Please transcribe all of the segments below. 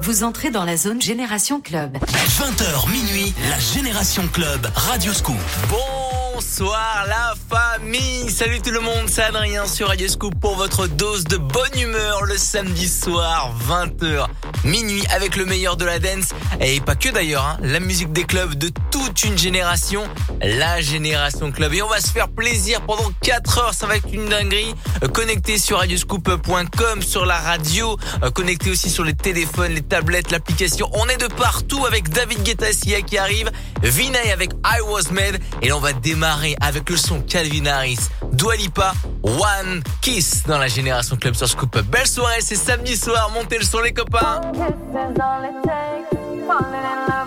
Vous entrez dans la zone Génération Club. 20h minuit, la Génération Club, Radio Scoop. Bonsoir la famille Salut tout le monde, c'est Adrien sur Radio Scoop pour votre dose de bonne humeur le samedi soir, 20h minuit avec le meilleur de la dance et pas que d'ailleurs, hein, la musique des clubs de toute une génération, la Génération Club. Et on va se faire plaisir pendant 4 heures, ça va être une dinguerie. Euh, connecté sur radioscoop.com, sur la radio, euh, connecté aussi sur les téléphones, les tablettes, l'application. On est de partout avec David Guetta qui arrive, Vinay avec I Was Made et là on va démarrer avec le son Calvin Harris, One Kiss dans la Génération Club sur Scoop. Belle soirée, c'est samedi soir, montez le son les copains. kisses all it takes. Falling in love.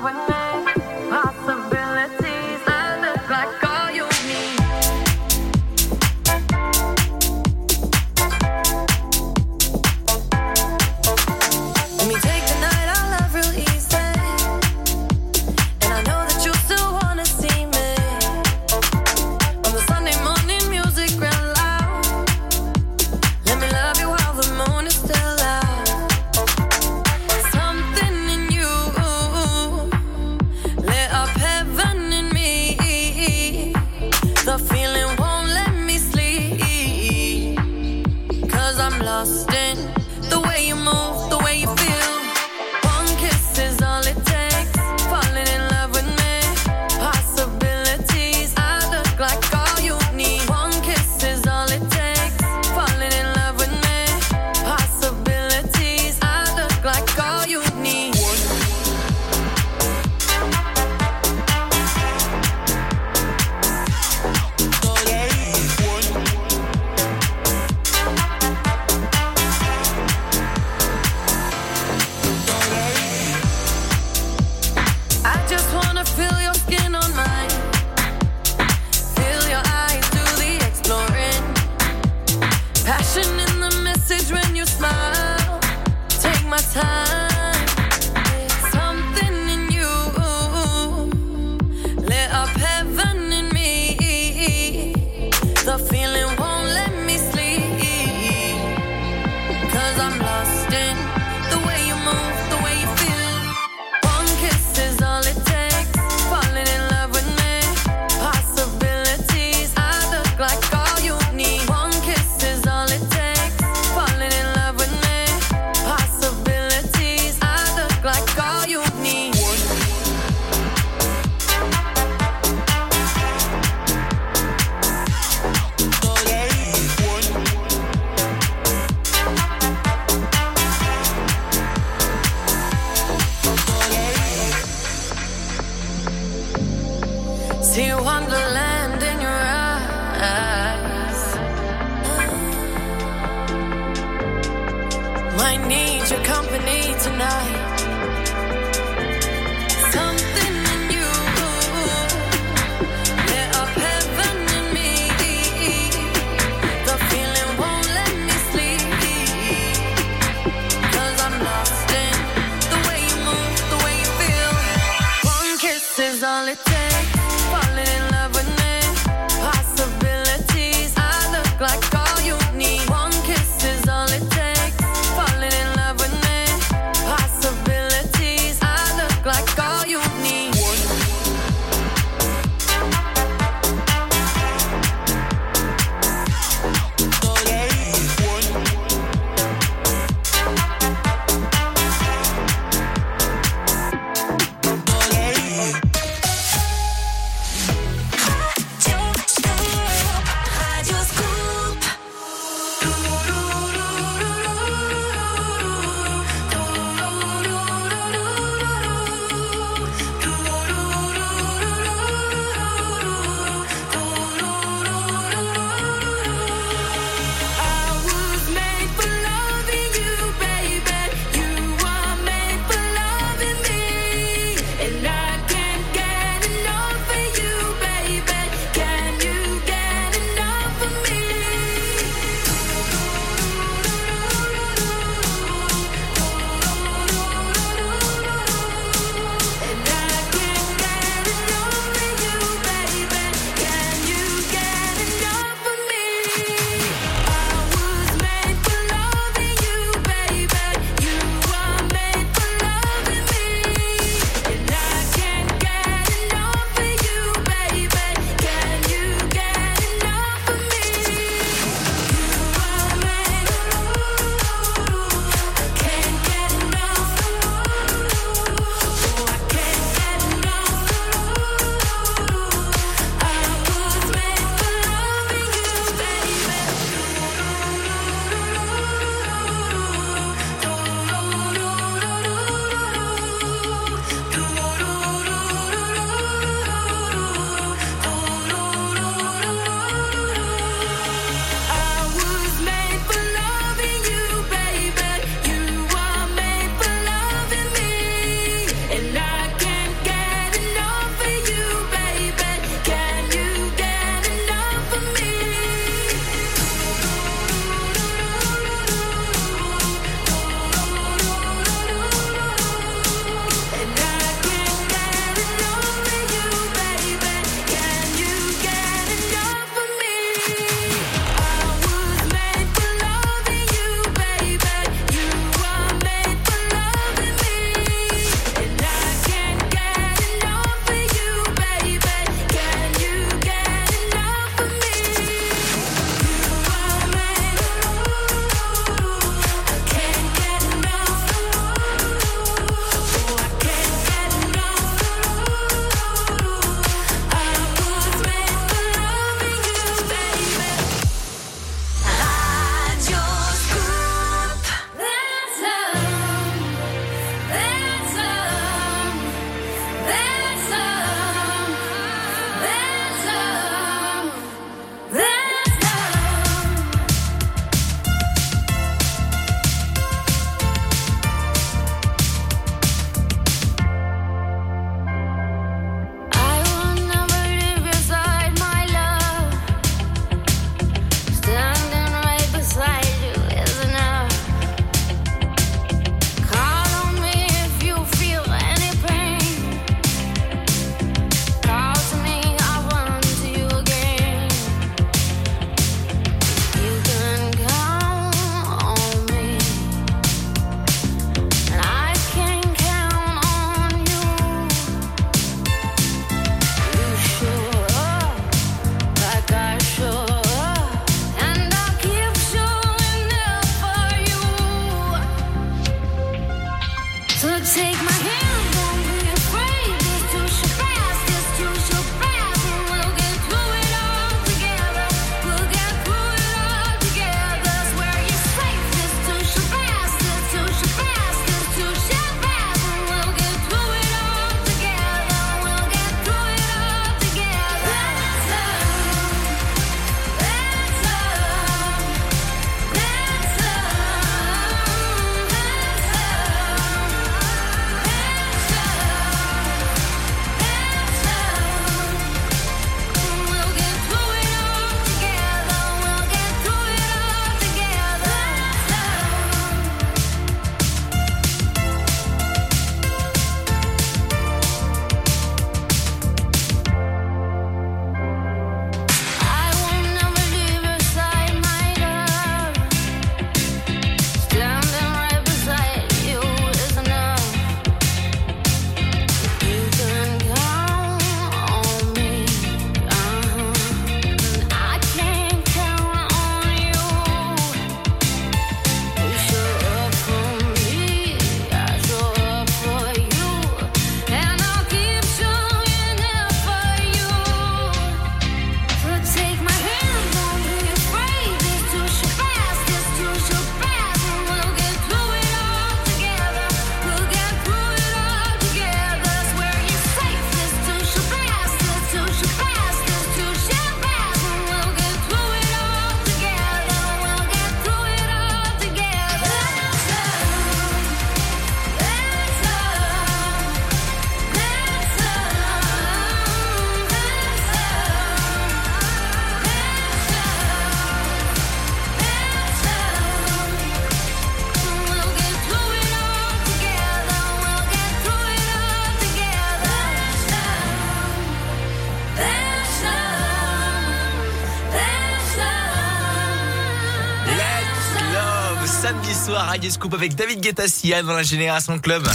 Radio Scoop avec David Guetta dans la Génération Club.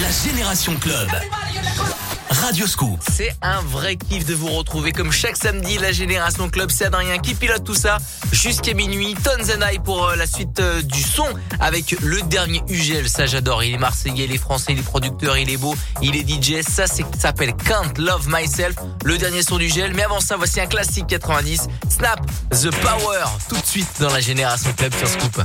La Génération Club. Radio Scoop. C'est un vrai kiff de vous retrouver comme chaque samedi. La Génération Club, c'est Adrien qui pilote tout ça jusqu'à minuit. Tons and I pour euh, la suite euh, du son avec le dernier UGL. Ça, j'adore. Il est marseillais, il est français, il est producteur, il est beau, il est DJ. Ça, s'appelle Can't Love Myself. Le dernier son du gel. Mais avant ça, voici un classique 90. Snap The Power. Tout de suite dans la Génération Club sur Scoop.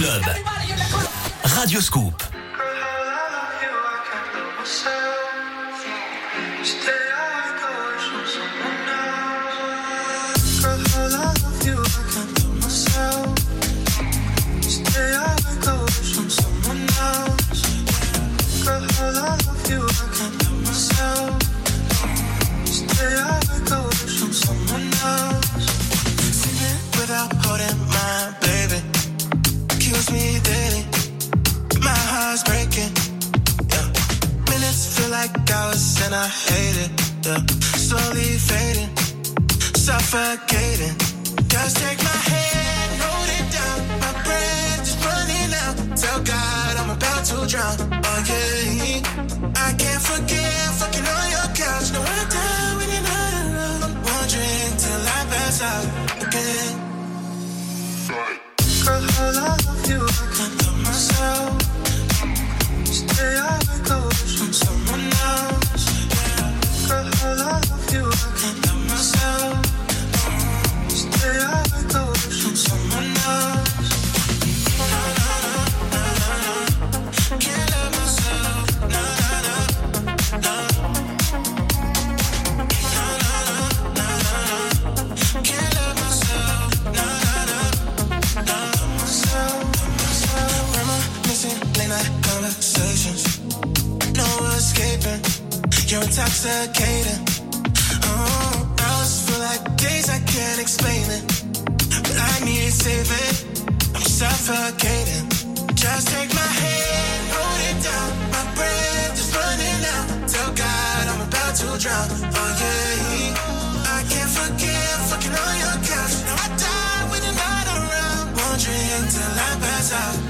Club. conversations. No escaping. You're intoxicating. Oh, I just feel like days I can't explain it. But I need saving. I'm suffocating. Just take my hand, hold it down. My breath is running out. Tell God I'm about to drown. Oh yeah, I can't forgive fucking on your couch. Now I die when you're not around. Wondering till I pass out.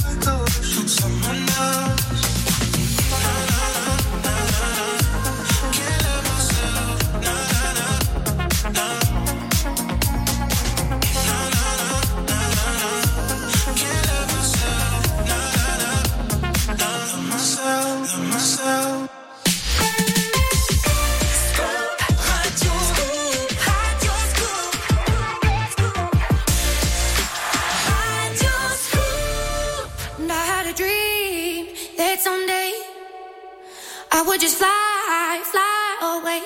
would just fly, fly away.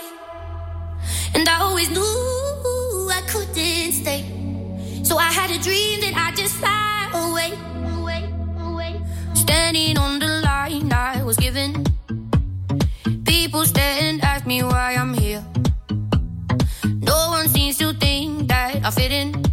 And I always knew I couldn't stay. So I had a dream that I just fly away, away, away. Standing on the line I was given. People stare and ask me why I'm here. No one seems to think that I fit in.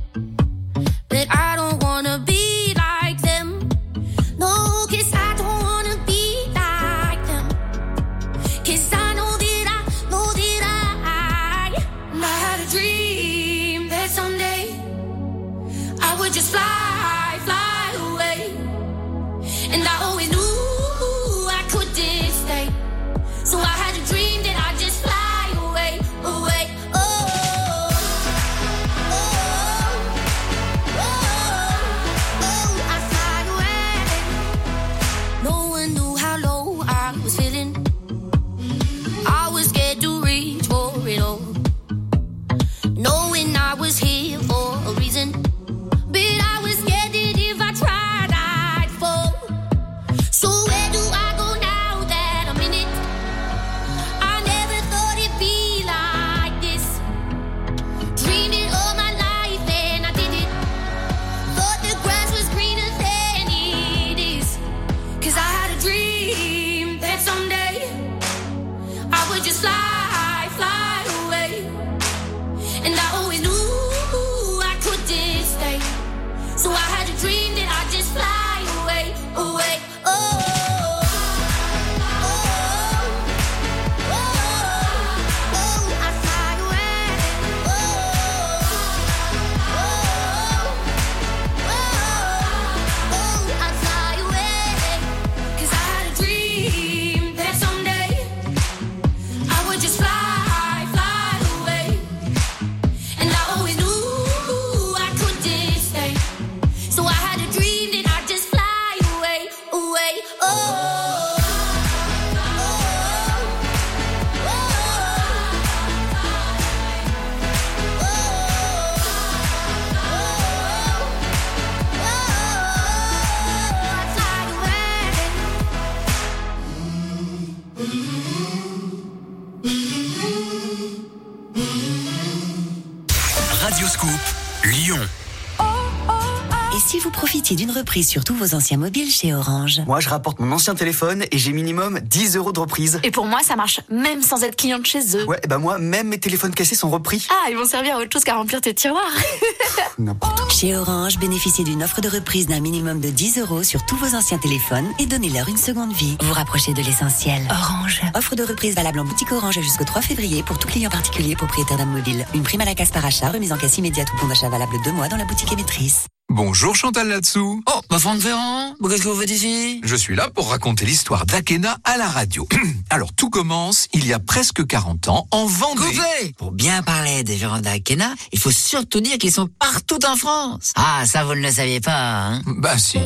D'une reprise sur tous vos anciens mobiles chez Orange. Moi, je rapporte mon ancien téléphone et j'ai minimum 10 euros de reprise. Et pour moi, ça marche même sans être client de chez eux. Ouais, bah moi, même mes téléphones cassés sont repris. Ah, ils vont servir à autre chose qu'à remplir tes tiroirs. N'importe Chez Orange, bénéficiez d'une offre de reprise d'un minimum de 10 euros sur tous vos anciens téléphones et donnez-leur une seconde vie. Vous rapprochez de l'essentiel. Orange. Offre de reprise valable en boutique Orange jusqu'au 3 février pour tout client particulier propriétaire d'un mobile. Une prime à la casse par achat, remise en casse immédiate ou bon d'achat valable deux mois dans la boutique émettrice. Bonjour Chantal là-dessous. Oh, bah Franck Ferrand, qu'est-ce que vous faites ici? Je suis là pour raconter l'histoire d'Akena à la radio. Alors tout commence il y a presque 40 ans en Vendée. Coupé Pour bien parler des vérandas d'Akena, il faut surtout dire qu'ils sont partout en France. Ah, ça vous ne le saviez pas, hein? Bah si.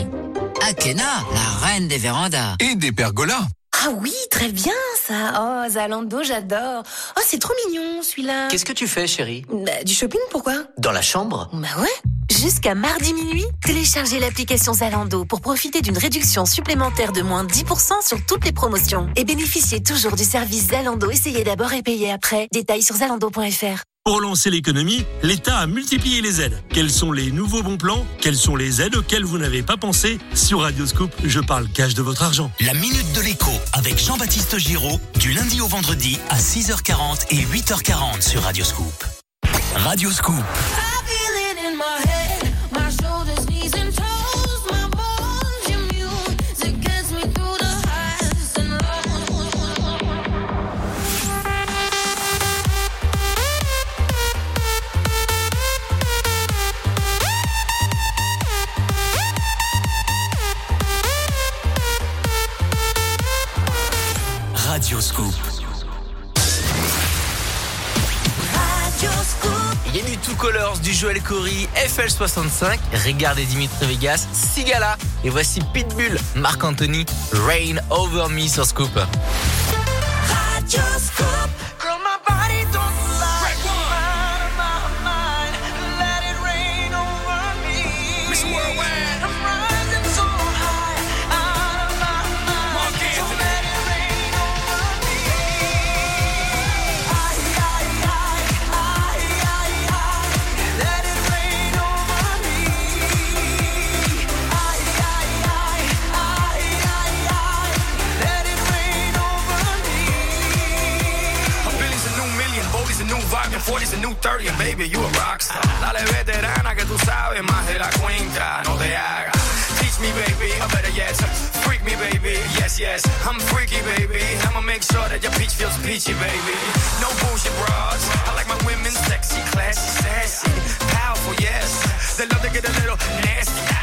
Akena, la reine des vérandas. Et des pergolas. Ah oui, très bien ça. Oh, Zalando, j'adore. Oh, c'est trop mignon celui-là. Qu'est-ce que tu fais, chérie bah, Du shopping, pourquoi Dans la chambre Bah ouais. Jusqu'à mardi minuit, téléchargez l'application Zalando pour profiter d'une réduction supplémentaire de moins 10% sur toutes les promotions. Et bénéficiez toujours du service Zalando. Essayez d'abord et payez après. Détails sur zalando.fr. Pour lancer l'économie, l'État a multiplié les aides. Quels sont les nouveaux bons plans? Quelles sont les aides auxquelles vous n'avez pas pensé? Sur Radioscoop, je parle cash de votre argent. La Minute de l'écho avec Jean-Baptiste Giraud, du lundi au vendredi à 6h40 et 8h40 sur Radioscoop. Radioscoop. Il y a du Two Colors, du Joel Corey, FL65, regardez Dimitri Vegas, Sigala. Et voici Pitbull, Marc Anthony, Rain Over Me sur Scoop. Radioscoop. New 30 and baby, you a rockstar. Dale veterana que tú sabes más de la cuenta, no te hagas. Teach me, baby, or better yet, freak me, baby. Yes, yes, I'm freaky, baby. I'ma make sure that your peach feels peachy, baby. No bullshit bras. I like my women sexy, classy, sassy, powerful, yes. They love to get a little nasty.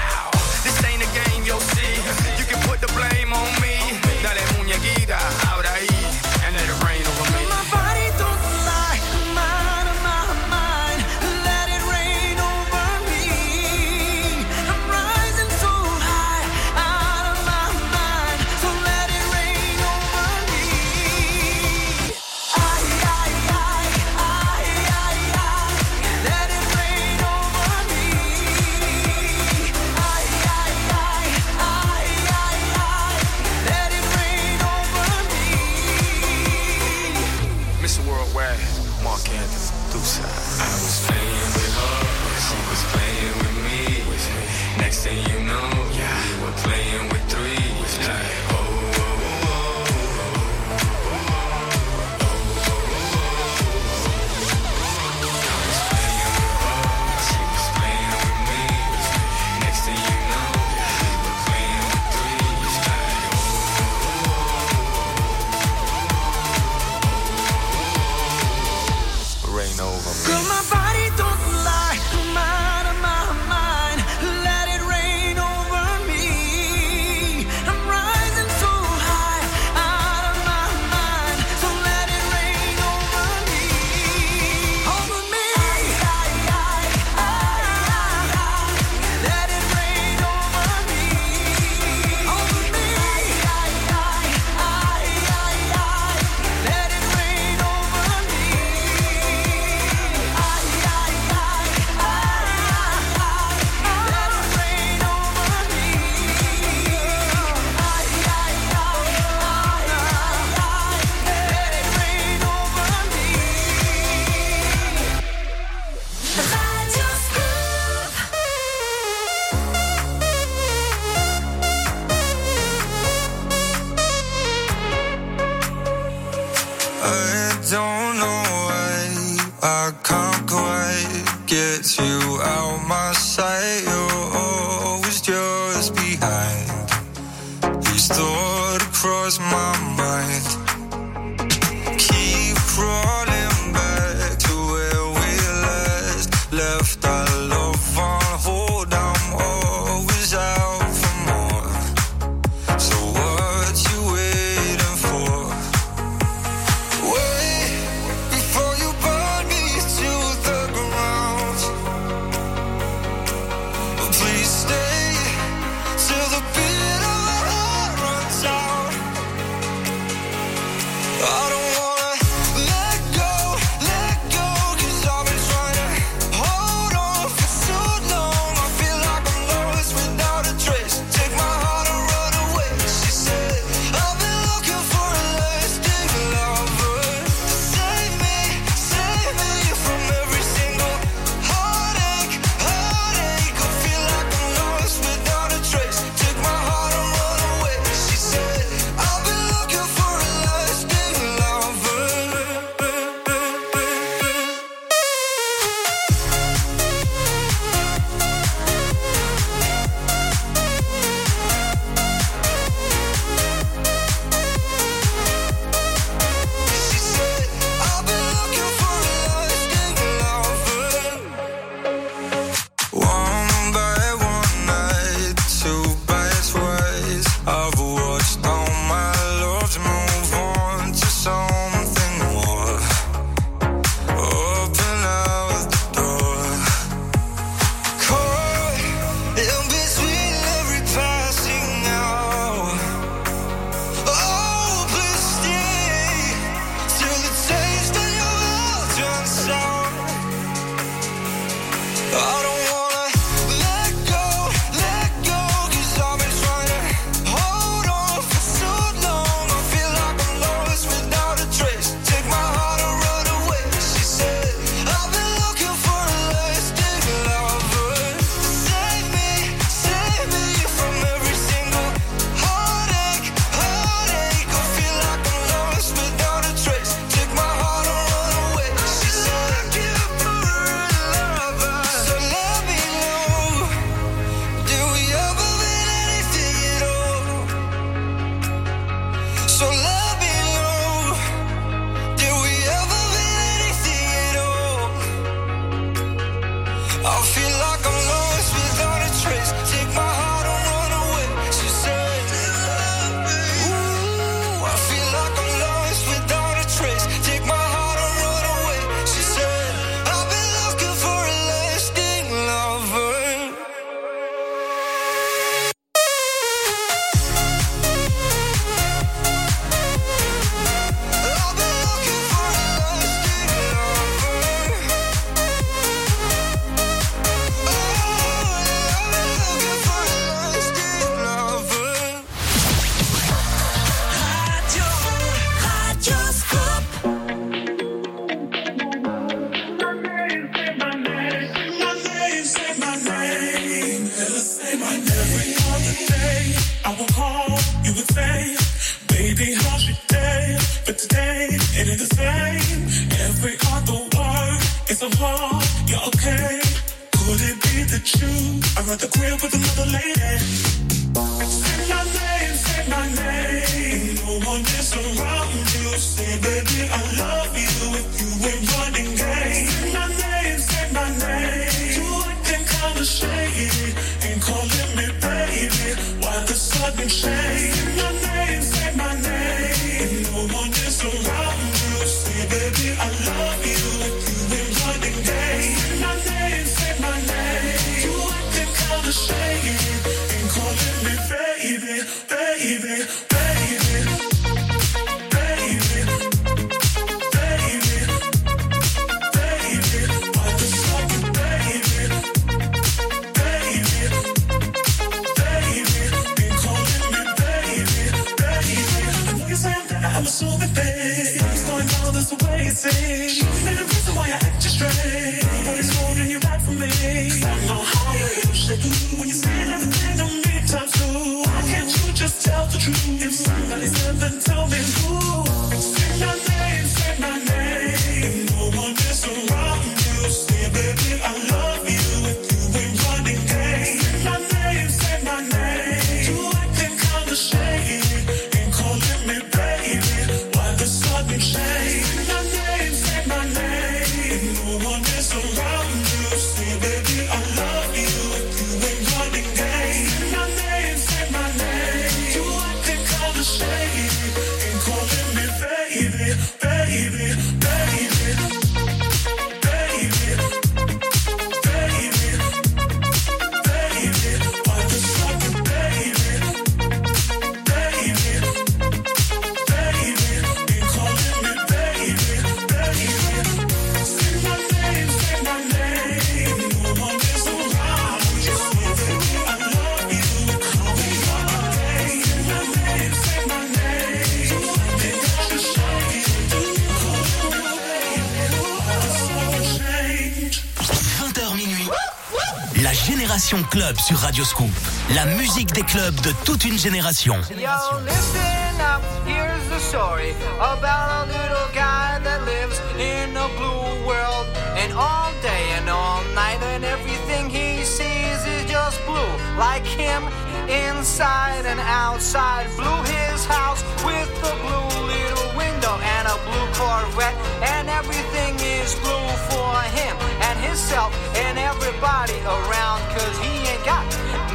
Club sur Radio Scoop. La musique des clubs de toute une génération. Yo, listen up, here's the story about a little guy that lives in a blue world. And all day and all night, and everything he sees is just blue. Like him, inside and outside. Blew his house with a blue little window and a blue Corvette. And everything is blue for him. himself and everybody around cause he ain't got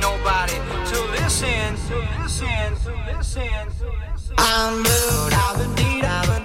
nobody to listen to listen to listen to listen. I'm moved i've been deed i've been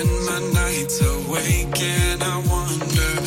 spend my nights awake and I wonder.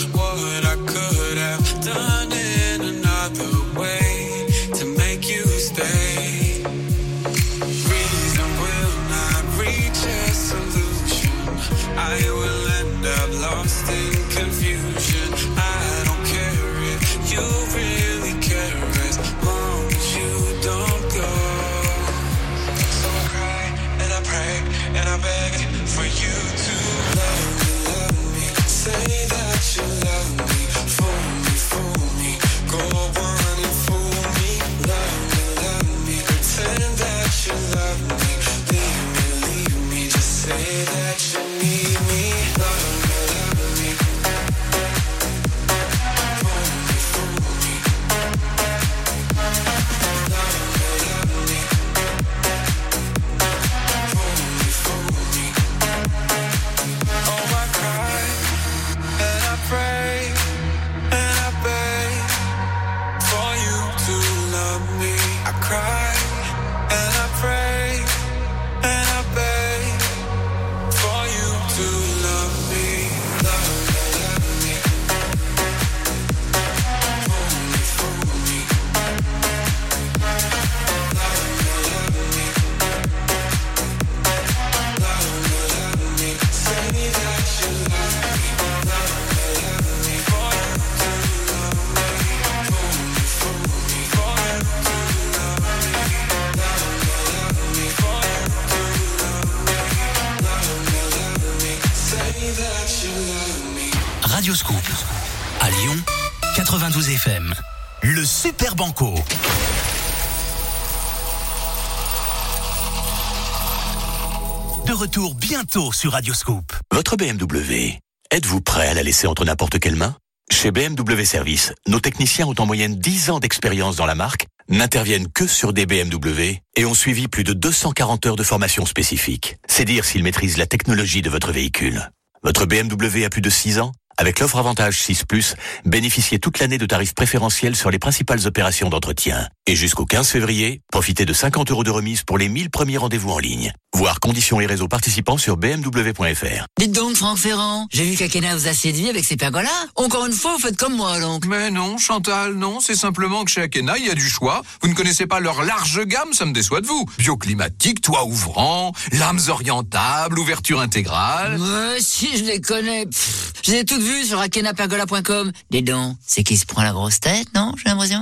Votre BMW, êtes-vous prêt à la laisser entre n'importe quelle main? Chez BMW Service, nos techniciens ont en moyenne 10 ans d'expérience dans la marque, n'interviennent que sur des BMW et ont suivi plus de 240 heures de formation spécifique. C'est dire s'ils maîtrisent la technologie de votre véhicule. Votre BMW a plus de 6 ans? Avec l'offre Avantage 6 ⁇ bénéficiez toute l'année de tarifs préférentiels sur les principales opérations d'entretien. Et jusqu'au 15 février, profitez de 50 euros de remise pour les 1000 premiers rendez-vous en ligne. Voir conditions et réseaux participants sur bmw.fr. Dites donc, Franck Ferrand, j'ai vu qu'Akena vous a séduit avec ses pergolas. Encore une fois, vous faites comme moi, donc. Mais non, Chantal, non, c'est simplement que chez Akena, il y a du choix. Vous ne connaissez pas leur large gamme, ça me déçoit de vous. Bioclimatique, toit ouvrant, lames orientables, ouverture intégrale. Ouais, si, je les connais. Pff, je les ai toutes vues sur akenapergola.com. Dis donc, c'est qui se prend la grosse tête, non, j'ai l'impression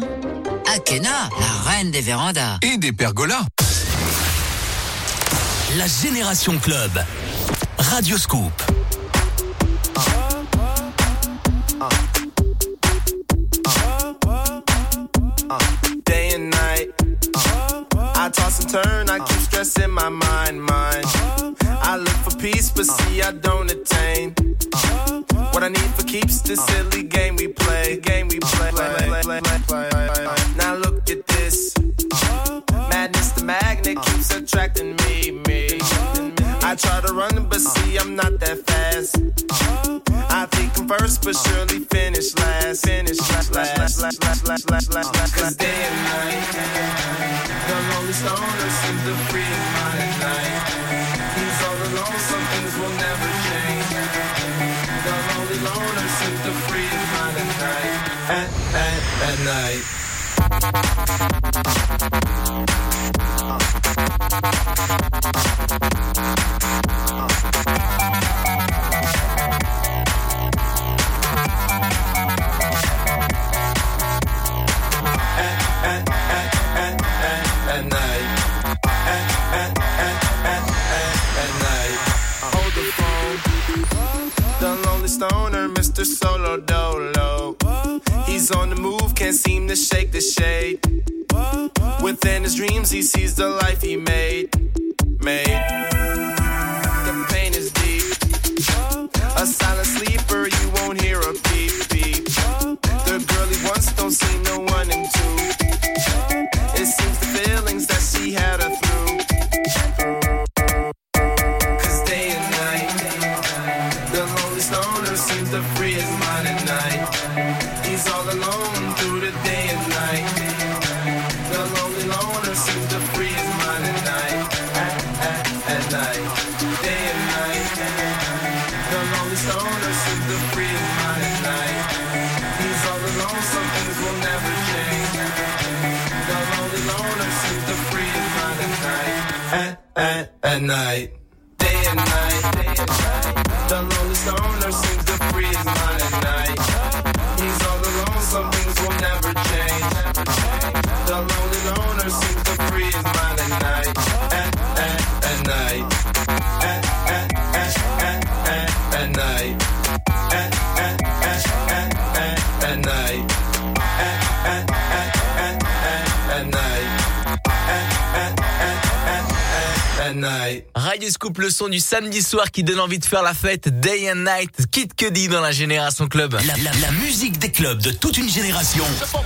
Akena, la reine des vérandas. Et des pergolas. La Génération Club. Radioscoop. day and night. I toss and turn, I keep stressing my mind, mind. I look for peace, but see, I don't attain. What I need for keeps this silly game we play, game we play. Now look at this. Madness, the magnet keeps attracting me, me. I try to run, but see, I'm not that fast. I think I'm first, but surely finish last. Finish last, last, last, last, last, last, last, last. Cause day and night, the lonely stoner seems to free night. Uh. Son du samedi soir qui donne envie de faire la fête Day and Night. Kid Cudi dans la Génération Club. La, la- la musique des clubs de toute une génération.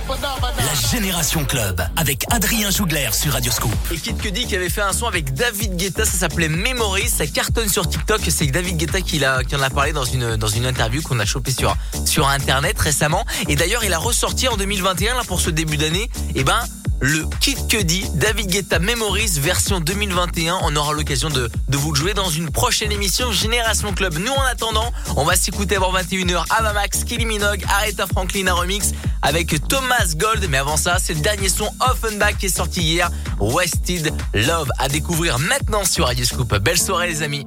La Génération Club avec Adrien Jougler sur Radioscoop. Et Kid Cudi qui avait fait un son avec David Guetta, ça s'appelait Memories, ça cartonne sur TikTok. C'est David Guetta qui, l'a- qui en a parlé dans une, dans une interview qu'on a chopé sur, sur Internet récemment. Et d'ailleurs, il a ressorti en 2021, là, pour ce début d'année, et ben, le Kid Cudi, David Guetta Memories version 2021. On aura l'occasion de, de vous le jouer dans une prochaine émission Génération Club. Nous, en attendant, on va s'écouter avant 21h Ava Max, Kylie Minogue, Aretha Franklin, un remix avec Thomas Gold. Mais avant ça, c'est le dernier son Offenbach qui est sorti hier, Wasted Love, à découvrir maintenant sur Radio Scoop. Belle soirée, les amis.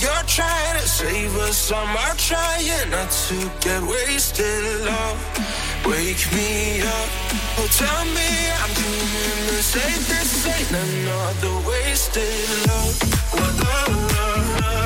you're trying to save us, I'm trying not to get wasted, love. Wake me up, oh tell me I'm doing the same. This ain't another wasted love. love, love, love.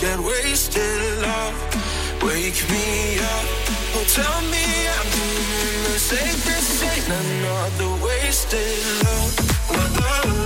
get wasted love. Wake me up, oh tell me I'm doing the safest thing. Another wasted love. love.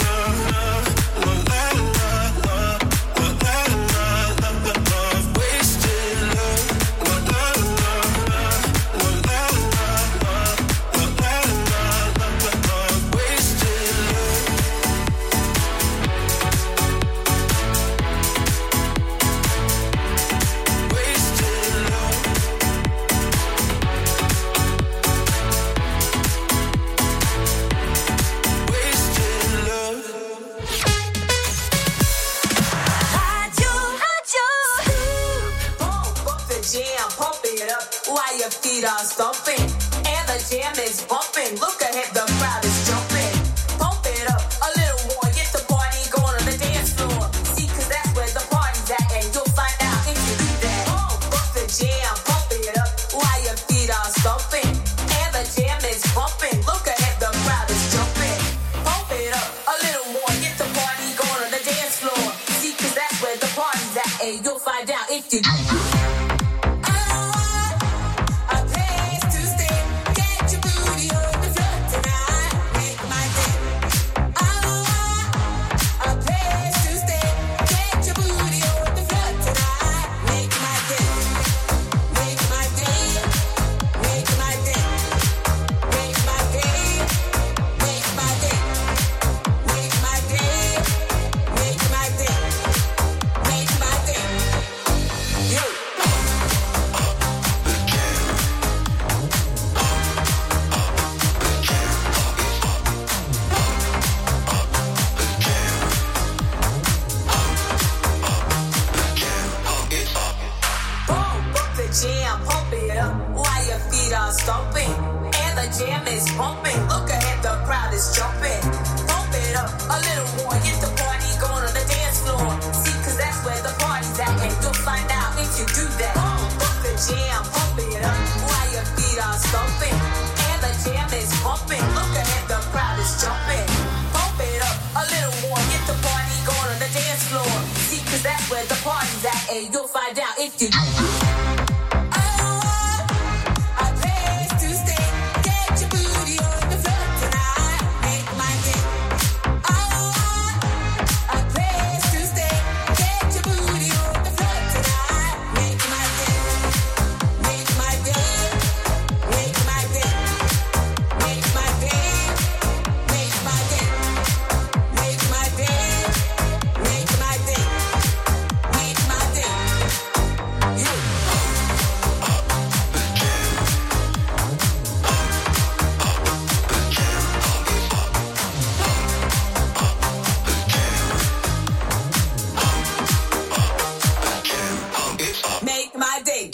day.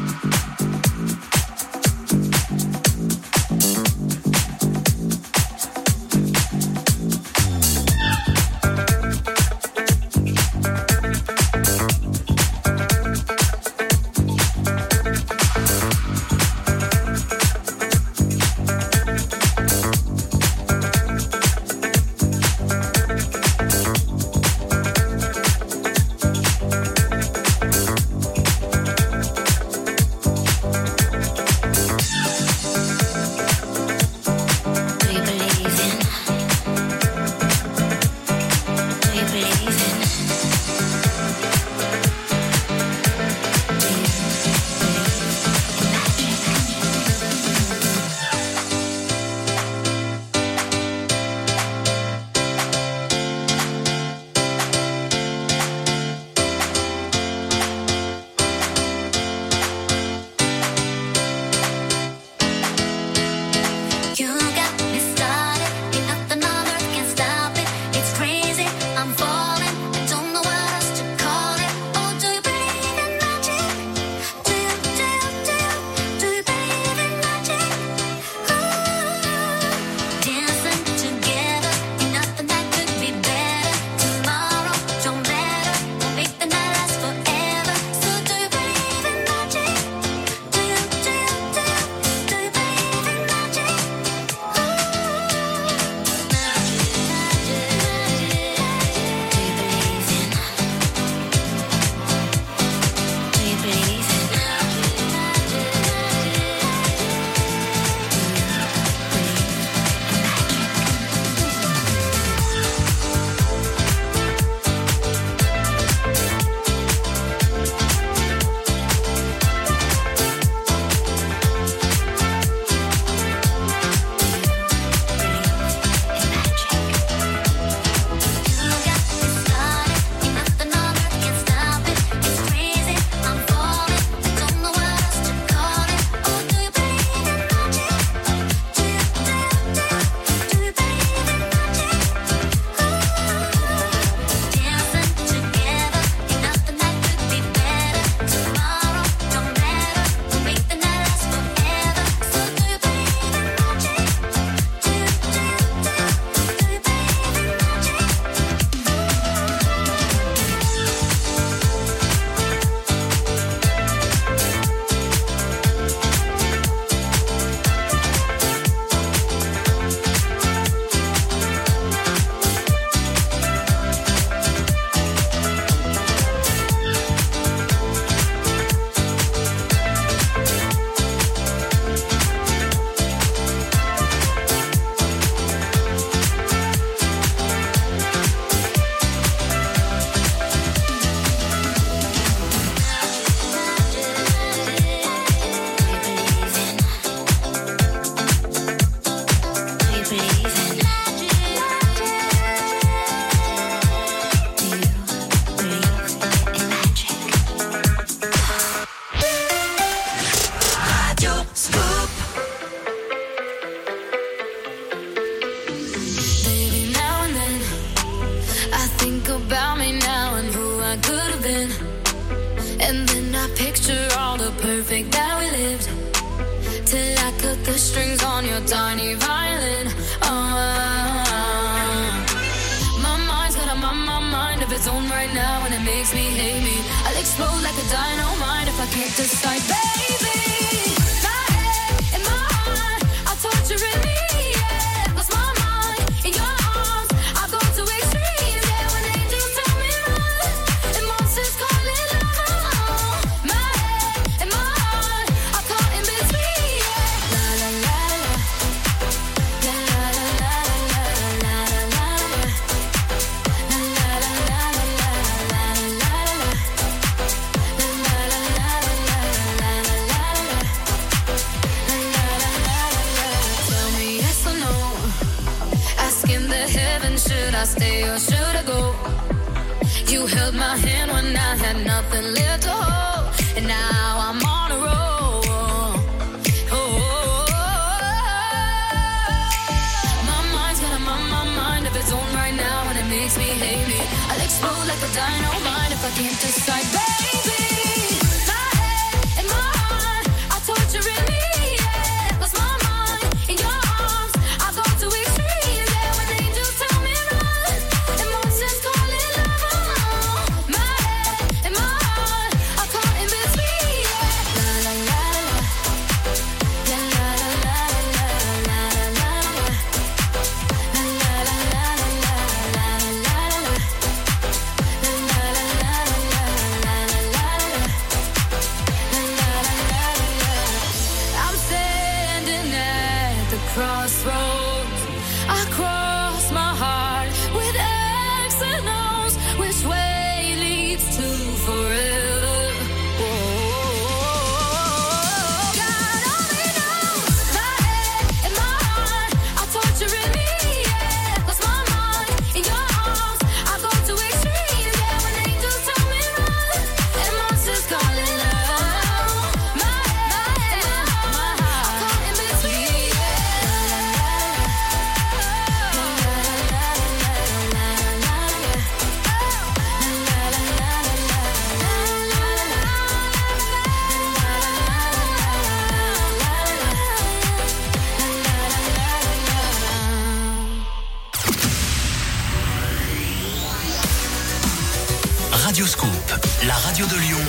la radio de Lyon,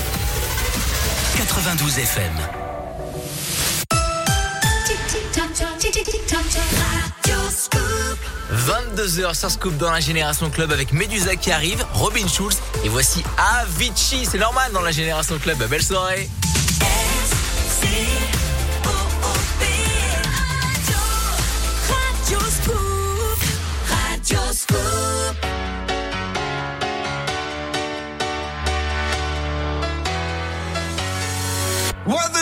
92 FM. 22h sur Scoop dans la Génération Club avec Medusa qui arrive, Robin Schulz et voici Avicii, c'est normal dans la Génération Club, belle soirée. What the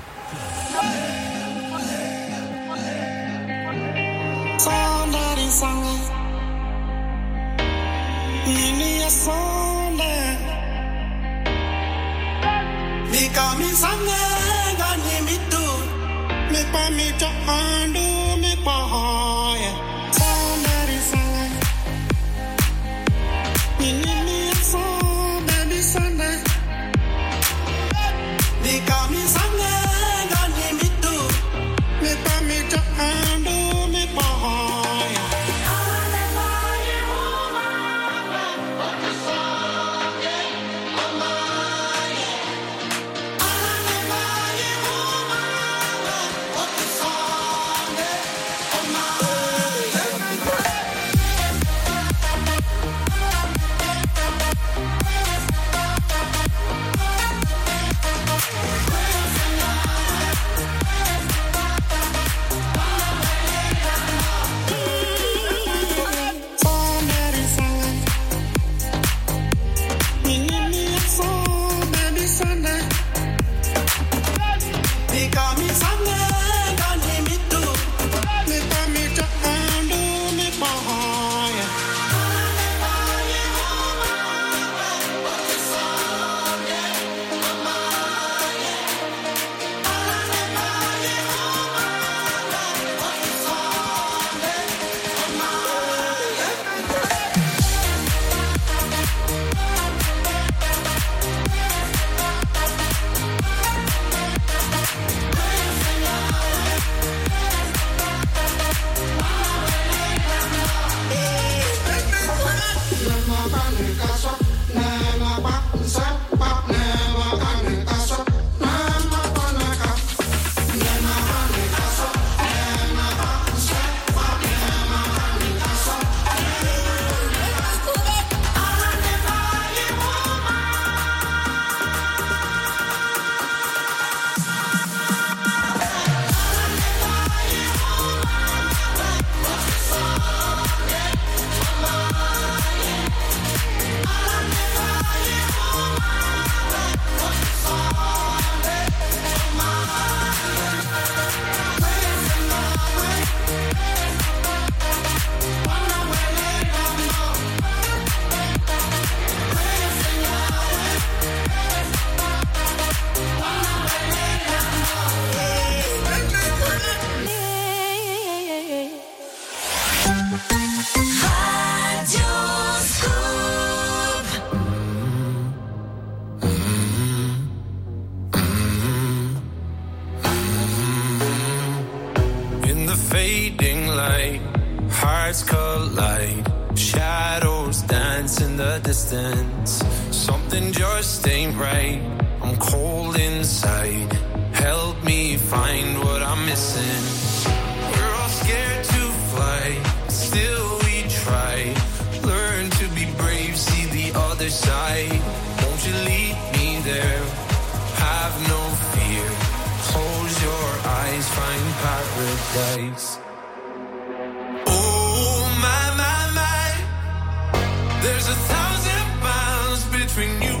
Find what I'm missing. We're all scared to fly, still we try. Learn to be brave, see the other side. Won't you lead me there? Have no fear. Close your eyes, find paradise. Oh my my my, there's a thousand miles between you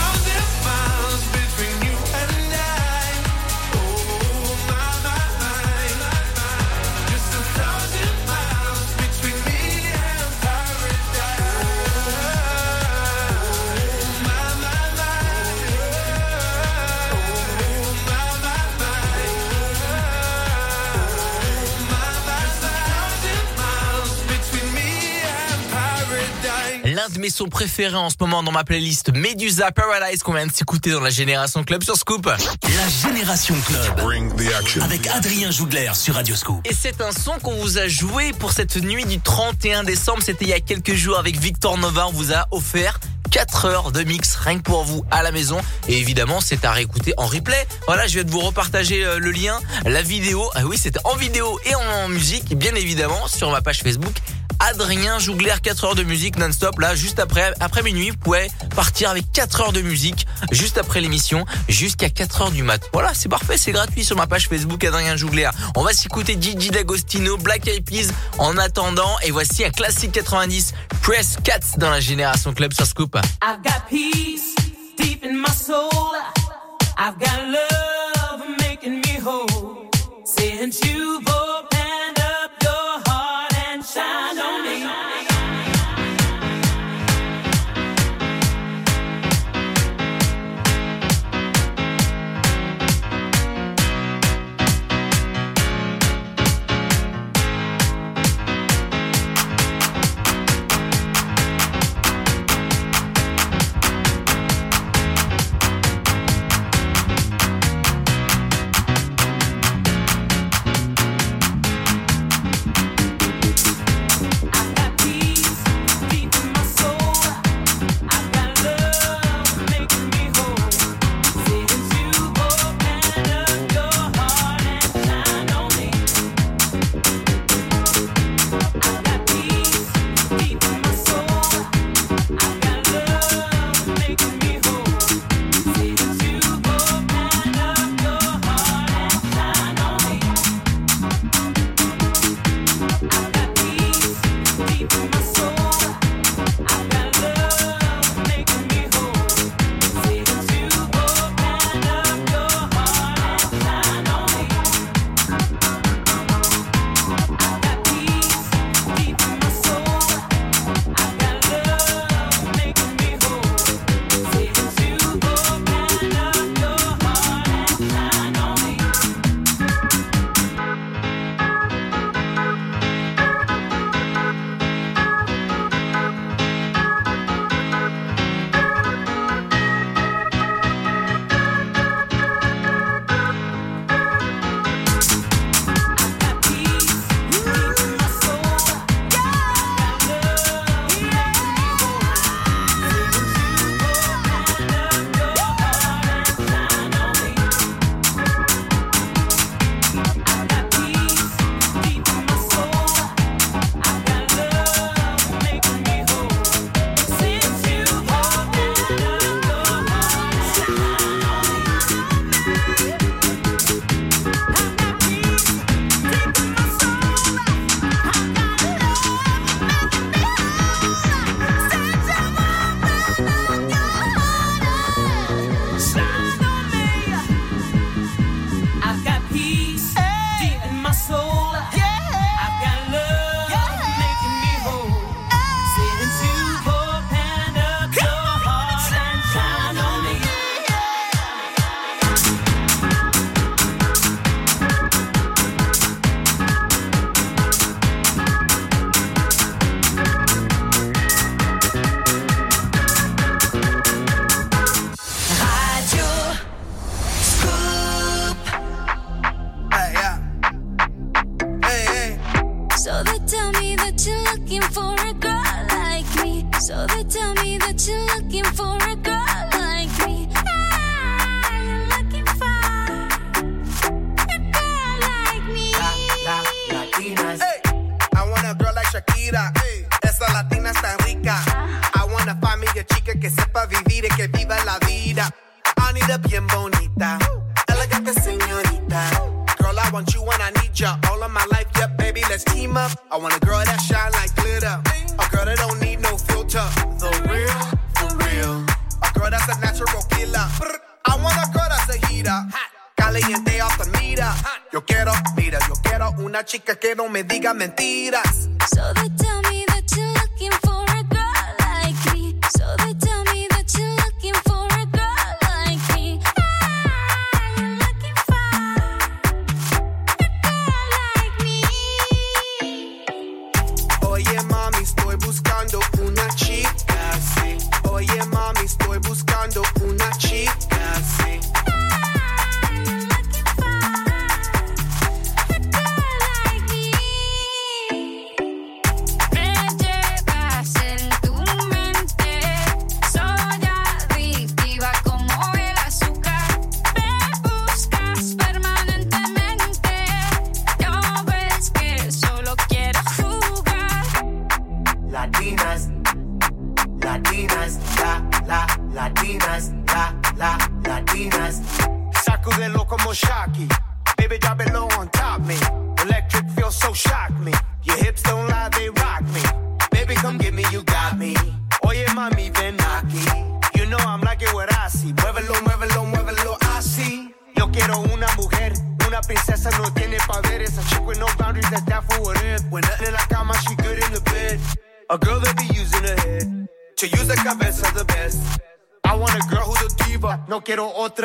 de mes sons préférés en ce moment dans ma playlist Medusa Paradise qu'on vient de s'écouter dans la Génération Club sur Scoop. La Génération Club. Avec Adrien Jougler sur Radio Scoop. Et c'est un son qu'on vous a joué pour cette nuit du 31 décembre. C'était il y a quelques jours avec Victor Nova. On vous a offert 4 heures de mix rien que pour vous à la maison. Et évidemment, c'est à réécouter en replay. Voilà, je vais vous repartager euh, le lien, la vidéo. Ah oui, c'était en vidéo et en musique, bien évidemment, sur ma page Facebook. Adrien Jougler, 4 heures de musique non-stop. Là, juste après, après minuit, vous pouvez partir avec 4 heures de musique juste après l'émission, jusqu'à 4 heures du mat. Voilà, c'est parfait, c'est gratuit sur ma page Facebook Adrien Jougler. On va s'écouter Gigi D'Agostino, Black Eyed Peas en attendant. Et voici un classique 90, Press Cats dans la Génération Club sur Scoop. I've got peace deep in my soul. I've got love making me whole.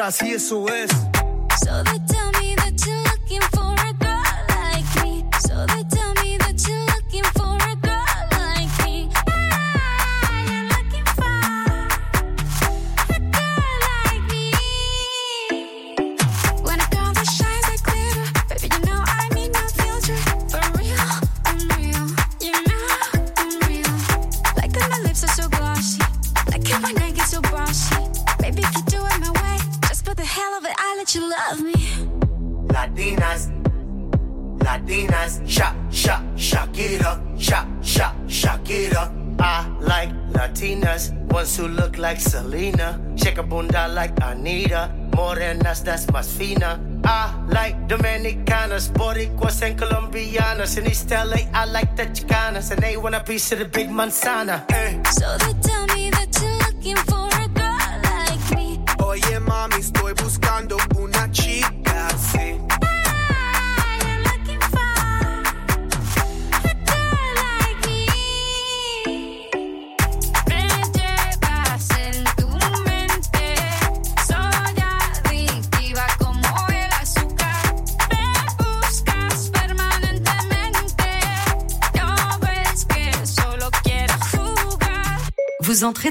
así eso es. Luis to the big Manzana. Hey. So they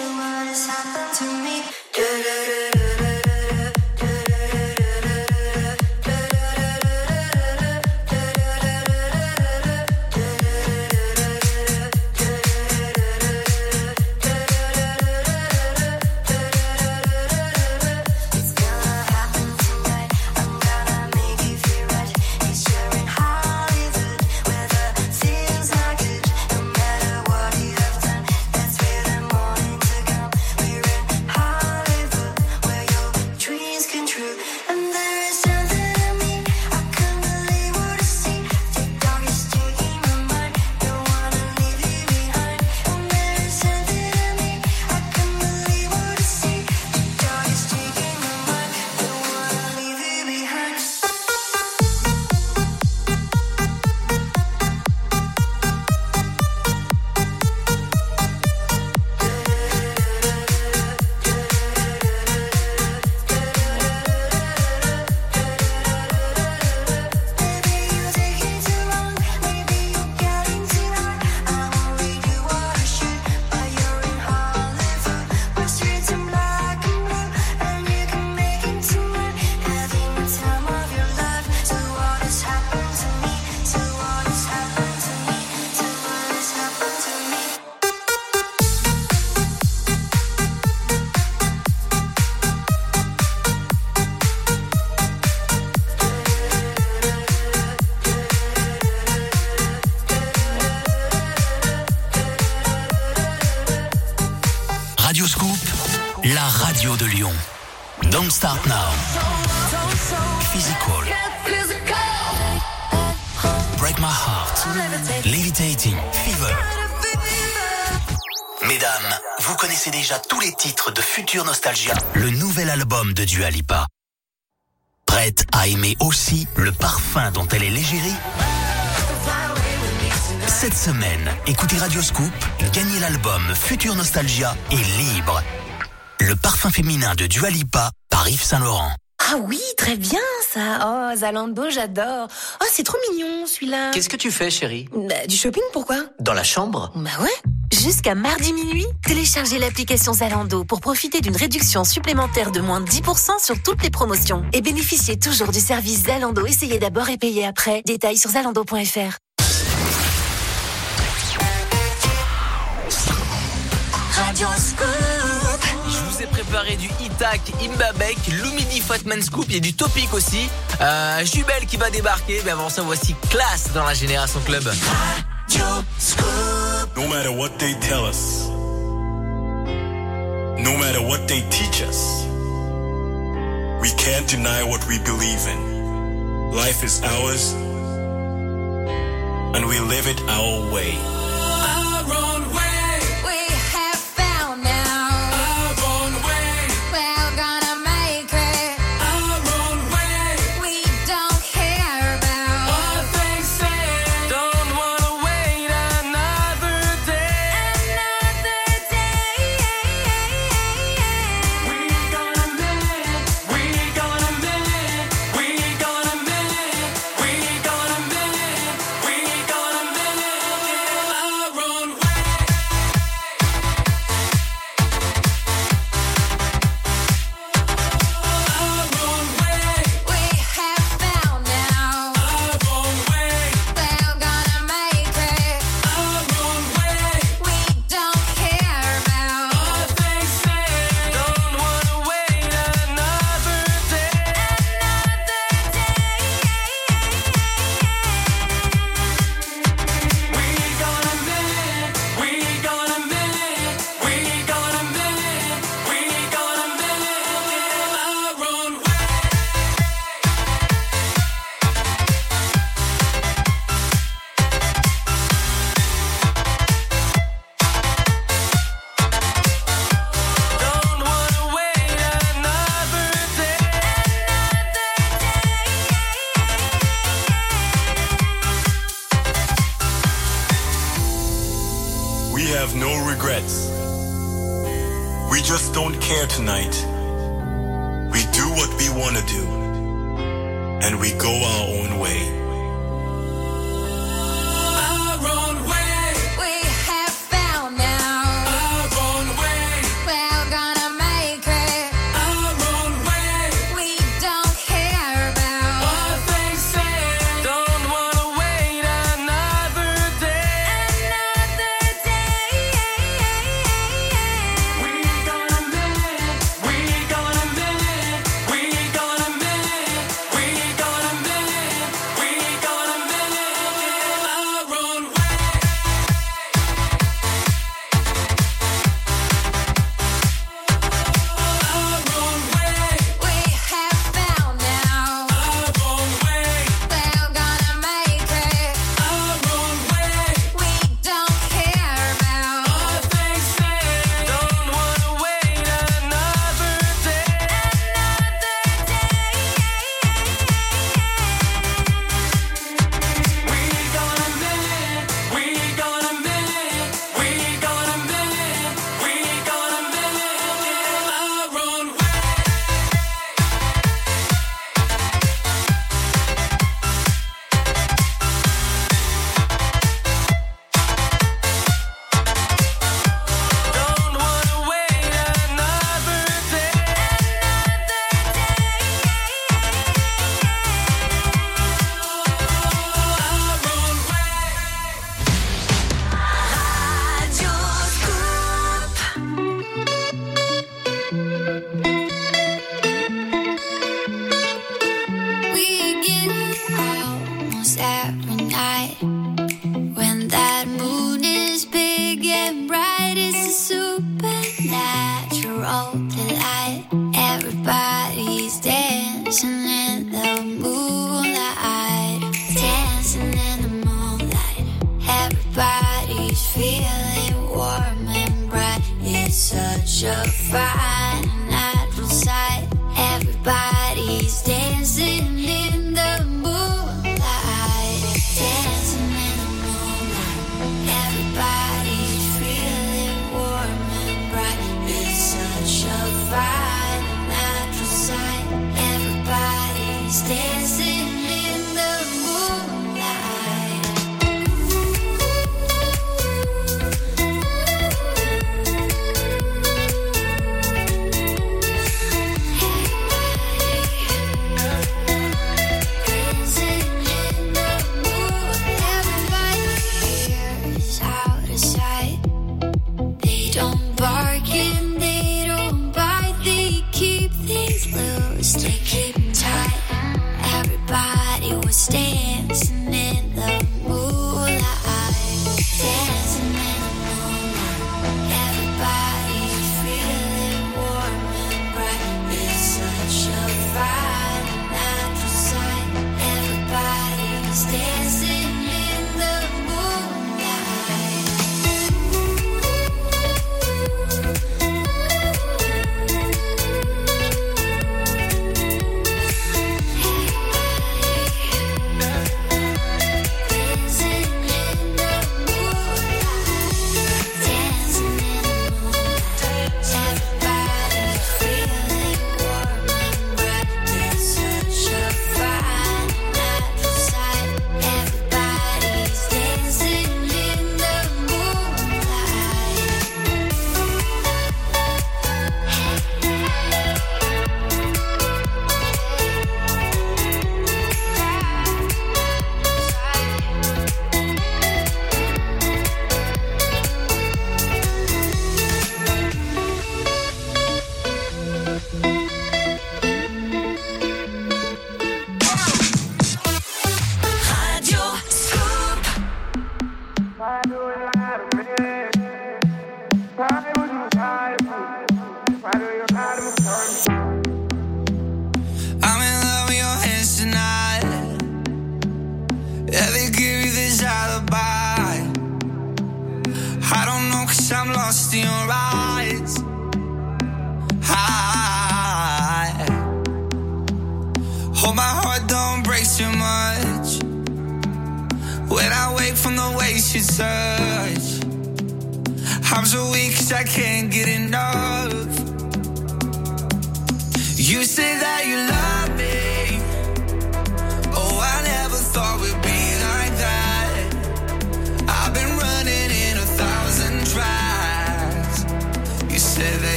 what has happened to me. Start Now. Physical. Break My Heart. Levitating. Fever. Mesdames, vous connaissez déjà tous les titres de Future Nostalgia, le nouvel album de Dua Lipa. Prête à aimer aussi le parfum dont elle est l'égérie? Cette semaine, écoutez Radio Scoop, gagnez l'album Future Nostalgia et Libre. Le parfum féminin de Dua Lipa par Yves Saint Laurent. Ah oui, très bien ça. Oh, Zalando, j'adore. Oh, c'est trop mignon celui-là. Qu'est-ce que tu fais, chérie Bah, Du shopping, pourquoi Dans la chambre Bah ouais. Jusqu'à mardi minuit, téléchargez l'application Zalando pour profiter d'une réduction supplémentaire de moins de 10% sur toutes les promotions. Et bénéficiez toujours du service Zalando. Essayez d'abord et payez après. Détails sur zalando.fr. Radio. Du Itak, Imbabek, Lumini Fatman Scoop, il y a du Topic aussi. Euh, Jubel qui va débarquer, mais avant ça, voici Classe dans la Génération Club. No matter what they tell us, no matter what they teach us, we can't deny what we believe in. Life is ours, and we live it our way. Our own way.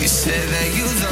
You said that you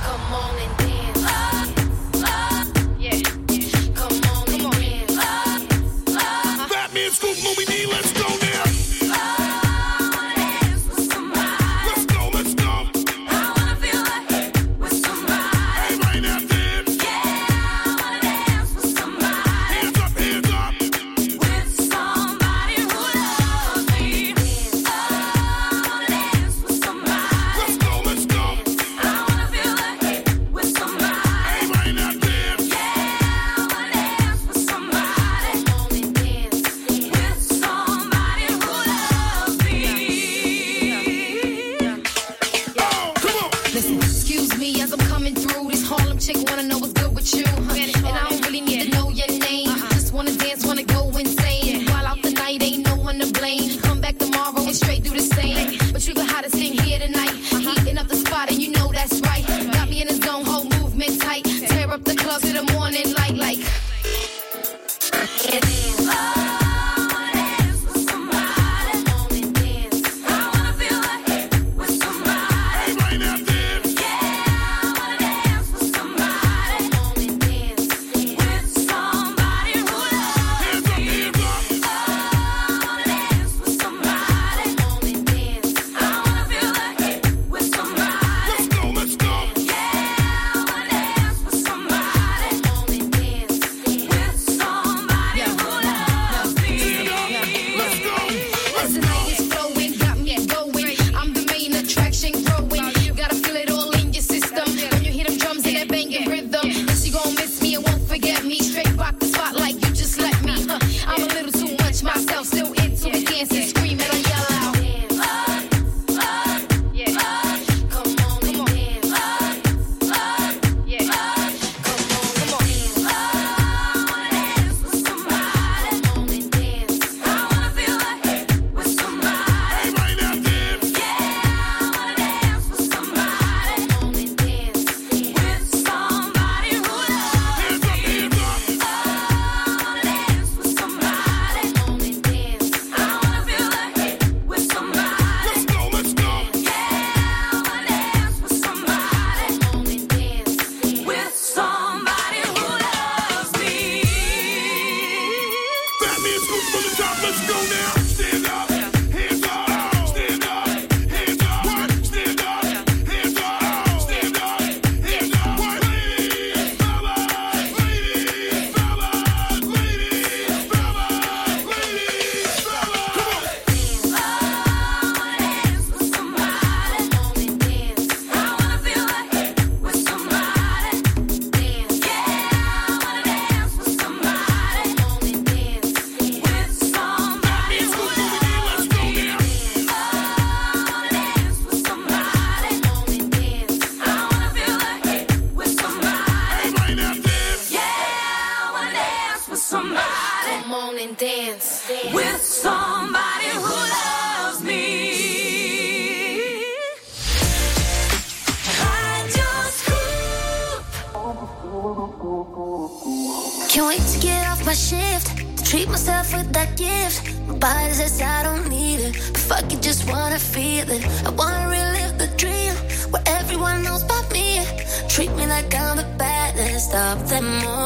I wanna relive the dream where everyone knows about me. Treat me like I'm the baddest of them all.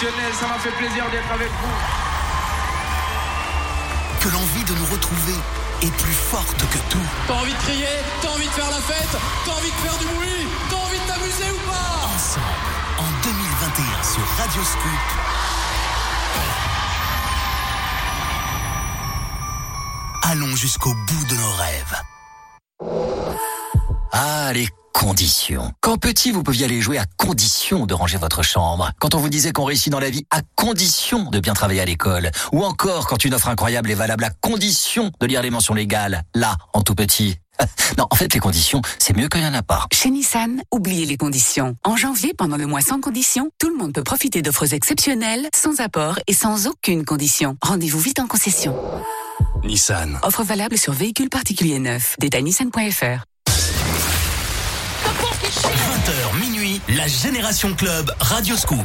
Ça m'a fait plaisir d'être avec vous. Que l'envie de nous retrouver est plus forte que tout. T'as envie de crier, t'as envie de faire la fête, t'as envie de faire du bruit, t'as envie de t'amuser ou pas? Ensemble, en 2021 sur Radio Scoop. Allons jusqu'au bout de nos rêves. Conditions. Quand petit, vous pouviez aller jouer à condition de ranger votre chambre. Quand on vous disait qu'on réussit dans la vie à condition de bien travailler à l'école. Ou encore quand une offre incroyable est valable à condition de lire les mentions légales. Là, en tout petit. Non, en fait, les conditions, c'est mieux qu'il n'y en a pas. Chez Nissan, oubliez les conditions. En janvier, pendant le mois sans conditions, tout le monde peut profiter d'offres exceptionnelles, sans apport et sans aucune condition. Rendez-vous vite en concession. Nissan. Offre valable sur véhicules particuliers neufs. Détail nissan.fr. 20h minuit, la Génération Club Radio Scoop.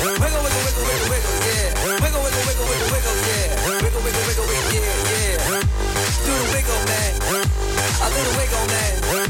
Wiggle, wiggle, wiggle, wiggle, wiggle, yeah. Wiggle, wiggle, wiggle, wiggle, wiggle, yeah. Wiggle, wiggle, wiggle, wiggle, yeah, yeah. Do the wiggle, man. Do the wiggle, man.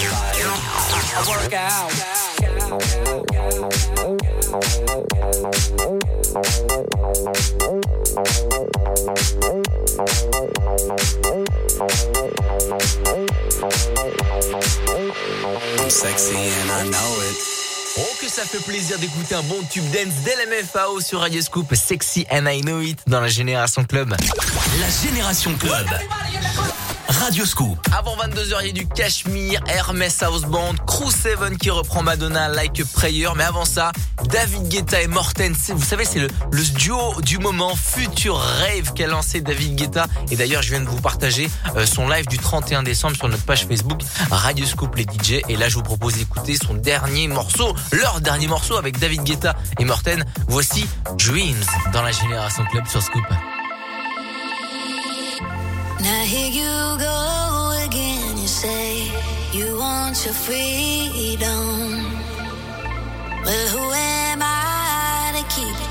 Oh que ça fait plaisir d'écouter un bon tube dance dès la MFAO sur Radio Scoop, Sexy and I Know It dans la Génération Club. La Génération Club. Radio Scoop. Avant 22h, il y a du Cashmere, Hermès House Band, Crew 7 qui reprend Madonna Like a Prayer. Mais avant ça, David Guetta et Morten. Vous savez, c'est le, le duo du moment, Future Rave qu'a lancé David Guetta. Et d'ailleurs, je viens de vous partager euh, son live du 31 décembre sur notre page Facebook Radio Scoop les DJ. Et là, je vous propose d'écouter son dernier morceau, leur dernier morceau avec David Guetta et Morten. Voici Dreams dans la Génération Club sur Scoop. Now here you go again. You say you want your freedom. Well, who am I to keep it